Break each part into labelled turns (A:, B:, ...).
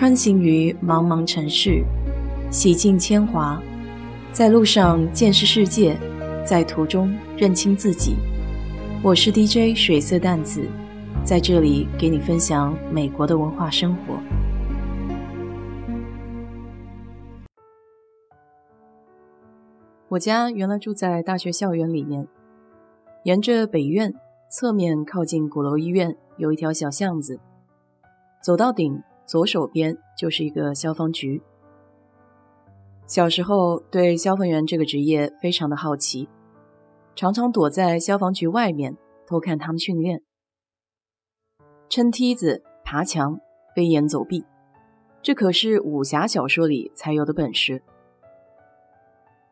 A: 穿行于茫茫城市，洗尽铅华，在路上见识世界，在途中认清自己。我是 DJ 水色淡子，在这里给你分享美国的文化生活。我家原来住在大学校园里面，沿着北院侧面靠近鼓楼医院有一条小巷子，走到顶。左手边就是一个消防局。小时候对消防员这个职业非常的好奇，常常躲在消防局外面偷看他们训练，撑梯子、爬墙、飞檐走壁，这可是武侠小说里才有的本事。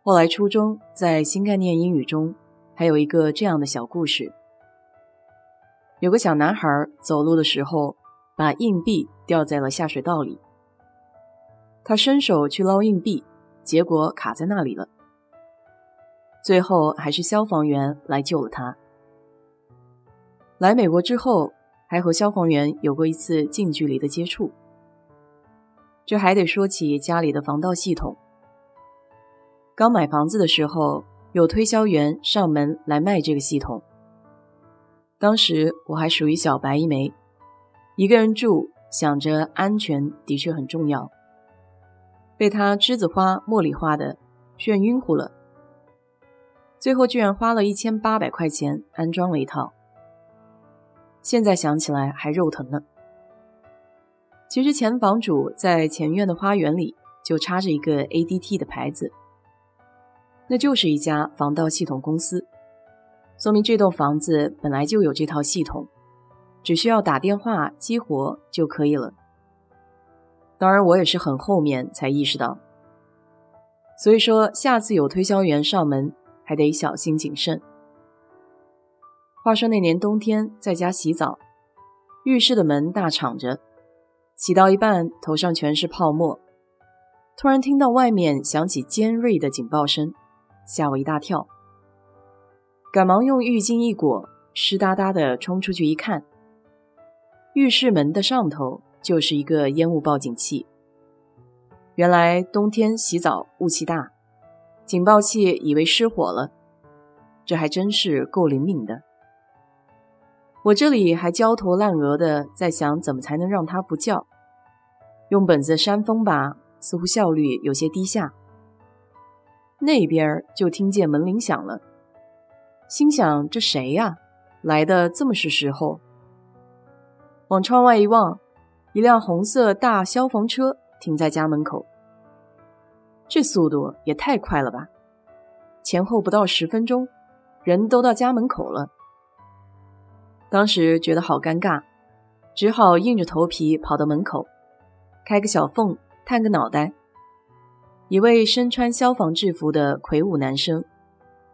A: 后来初中在新概念英语中还有一个这样的小故事：有个小男孩走路的时候。把硬币掉在了下水道里，他伸手去捞硬币，结果卡在那里了。最后还是消防员来救了他。来美国之后，还和消防员有过一次近距离的接触。这还得说起家里的防盗系统。刚买房子的时候，有推销员上门来卖这个系统，当时我还属于小白一枚。一个人住，想着安全的确很重要，被他栀子花、茉莉花的炫晕乎了。最后居然花了一千八百块钱安装了一套，现在想起来还肉疼呢。其实前房主在前院的花园里就插着一个 ADT 的牌子，那就是一家防盗系统公司，说明这栋房子本来就有这套系统。只需要打电话激活就可以了。当然，我也是很后面才意识到。所以说，下次有推销员上门，还得小心谨慎。话说那年冬天在家洗澡，浴室的门大敞着，洗到一半，头上全是泡沫，突然听到外面响起尖锐的警报声，吓我一大跳，赶忙用浴巾一裹，湿哒哒的冲出去一看。浴室门的上头就是一个烟雾报警器。原来冬天洗澡雾气大，警报器以为失火了，这还真是够灵敏的。我这里还焦头烂额的在想怎么才能让它不叫，用本子扇风吧，似乎效率有些低下。那边就听见门铃响了，心想这谁呀，来的这么是时候。往窗外一望，一辆红色大消防车停在家门口。这速度也太快了吧！前后不到十分钟，人都到家门口了。当时觉得好尴尬，只好硬着头皮跑到门口，开个小缝探个脑袋。一位身穿消防制服的魁梧男生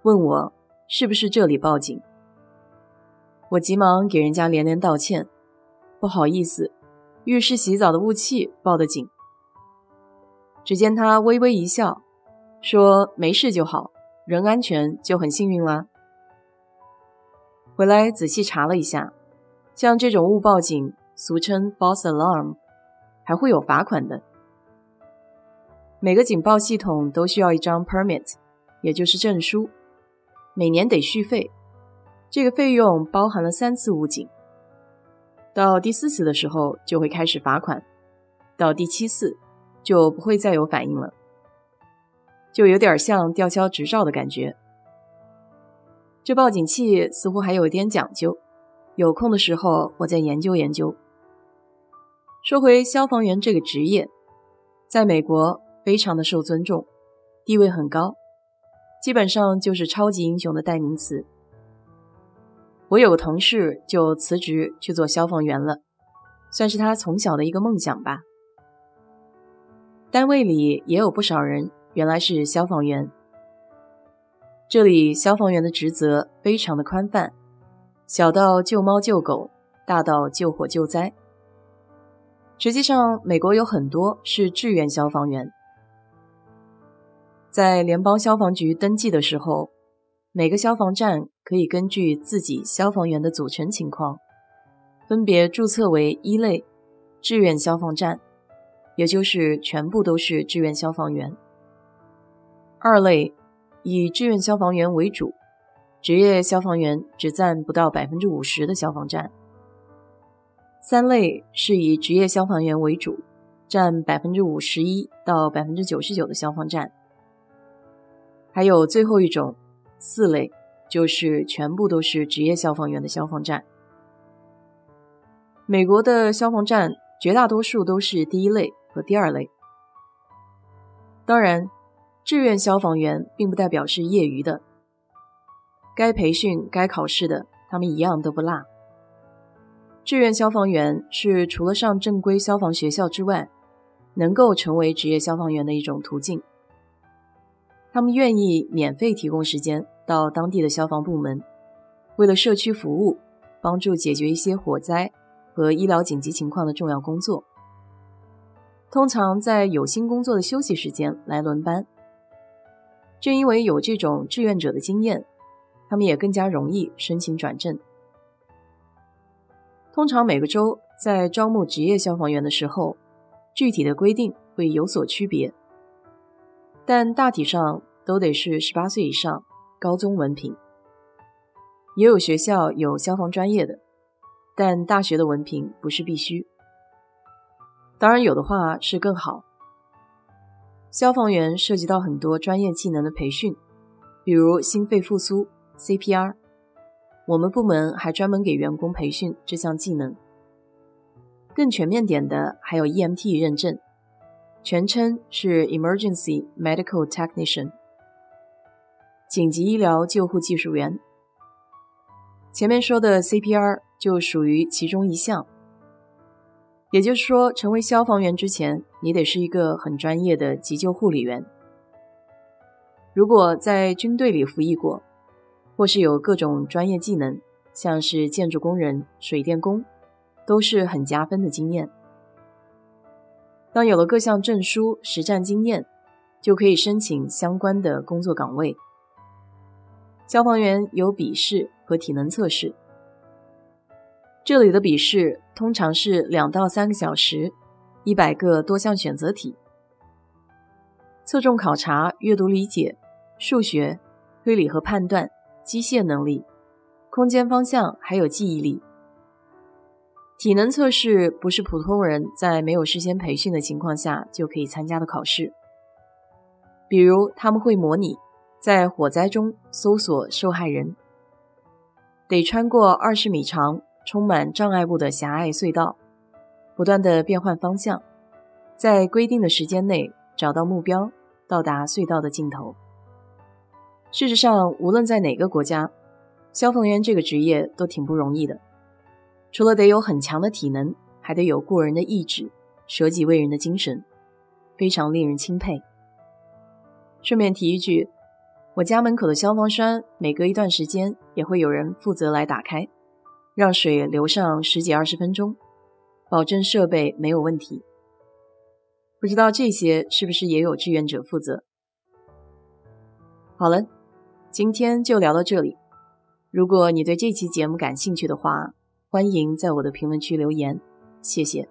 A: 问我是不是这里报警。我急忙给人家连连道歉。不好意思，浴室洗澡的雾气报的警。只见他微微一笑，说：“没事就好，人安全就很幸运啦。”回来仔细查了一下，像这种误报警，俗称 false alarm，还会有罚款的。每个警报系统都需要一张 permit，也就是证书，每年得续费，这个费用包含了三次误警。到第四次的时候就会开始罚款，到第七次就不会再有反应了，就有点像吊销执照的感觉。这报警器似乎还有点讲究，有空的时候我再研究研究。说回消防员这个职业，在美国非常的受尊重，地位很高，基本上就是超级英雄的代名词。我有个同事就辞职去做消防员了，算是他从小的一个梦想吧。单位里也有不少人原来是消防员。这里消防员的职责非常的宽泛，小到救猫救狗，大到救火救灾。实际上，美国有很多是志愿消防员，在联邦消防局登记的时候。每个消防站可以根据自己消防员的组成情况，分别注册为一类志愿消防站、也就是全部都是志愿消防员。二类以志愿消防员为主，职业消防员只占不到百分之五十的消防站。三类是以职业消防员为主，占百分之五十一到百分之九十九的消防站。还有最后一种，四类就是全部都是职业消防员的消防站。美国的消防站绝大多数都是第一类和第二类。当然，志愿消防员并不代表是业余的，该培训、该考试的，他们一样都不落。志愿消防员是除了上正规消防学校之外，能够成为职业消防员的一种途径。他们愿意免费提供时间到当地的消防部门，为了社区服务，帮助解决一些火灾和医疗紧急情况的重要工作。通常在有薪工作的休息时间来轮班。正因为有这种志愿者的经验，他们也更加容易申请转正。通常每个州在招募职业消防员的时候，具体的规定会有所区别。但大体上都得是十八岁以上，高中文凭。也有学校有消防专业的，但大学的文凭不是必须。当然有的话是更好。消防员涉及到很多专业技能的培训，比如心肺复苏 （CPR）。我们部门还专门给员工培训这项技能。更全面点的还有 EMT 认证。全称是 Emergency Medical Technician，紧急医疗救护技术员。前面说的 CPR 就属于其中一项。也就是说，成为消防员之前，你得是一个很专业的急救护理员。如果在军队里服役过，或是有各种专业技能，像是建筑工人、水电工，都是很加分的经验。当有了各项证书、实战经验，就可以申请相关的工作岗位。消防员有笔试和体能测试。这里的笔试通常是两到三个小时，一百个多项选择题，侧重考察阅读理解、数学、推理和判断、机械能力、空间方向，还有记忆力。体能测试不是普通人在没有事先培训的情况下就可以参加的考试。比如，他们会模拟在火灾中搜索受害人，得穿过二十米长、充满障碍物的狭隘隧道，不断的变换方向，在规定的时间内找到目标，到达隧道的尽头。事实上，无论在哪个国家，消防员这个职业都挺不容易的。除了得有很强的体能，还得有过人的意志、舍己为人的精神，非常令人钦佩。顺便提一句，我家门口的消防栓每隔一段时间也会有人负责来打开，让水流上十几二十分钟，保证设备没有问题。不知道这些是不是也有志愿者负责？好了，今天就聊到这里。如果你对这期节目感兴趣的话，欢迎在我的评论区留言，谢谢。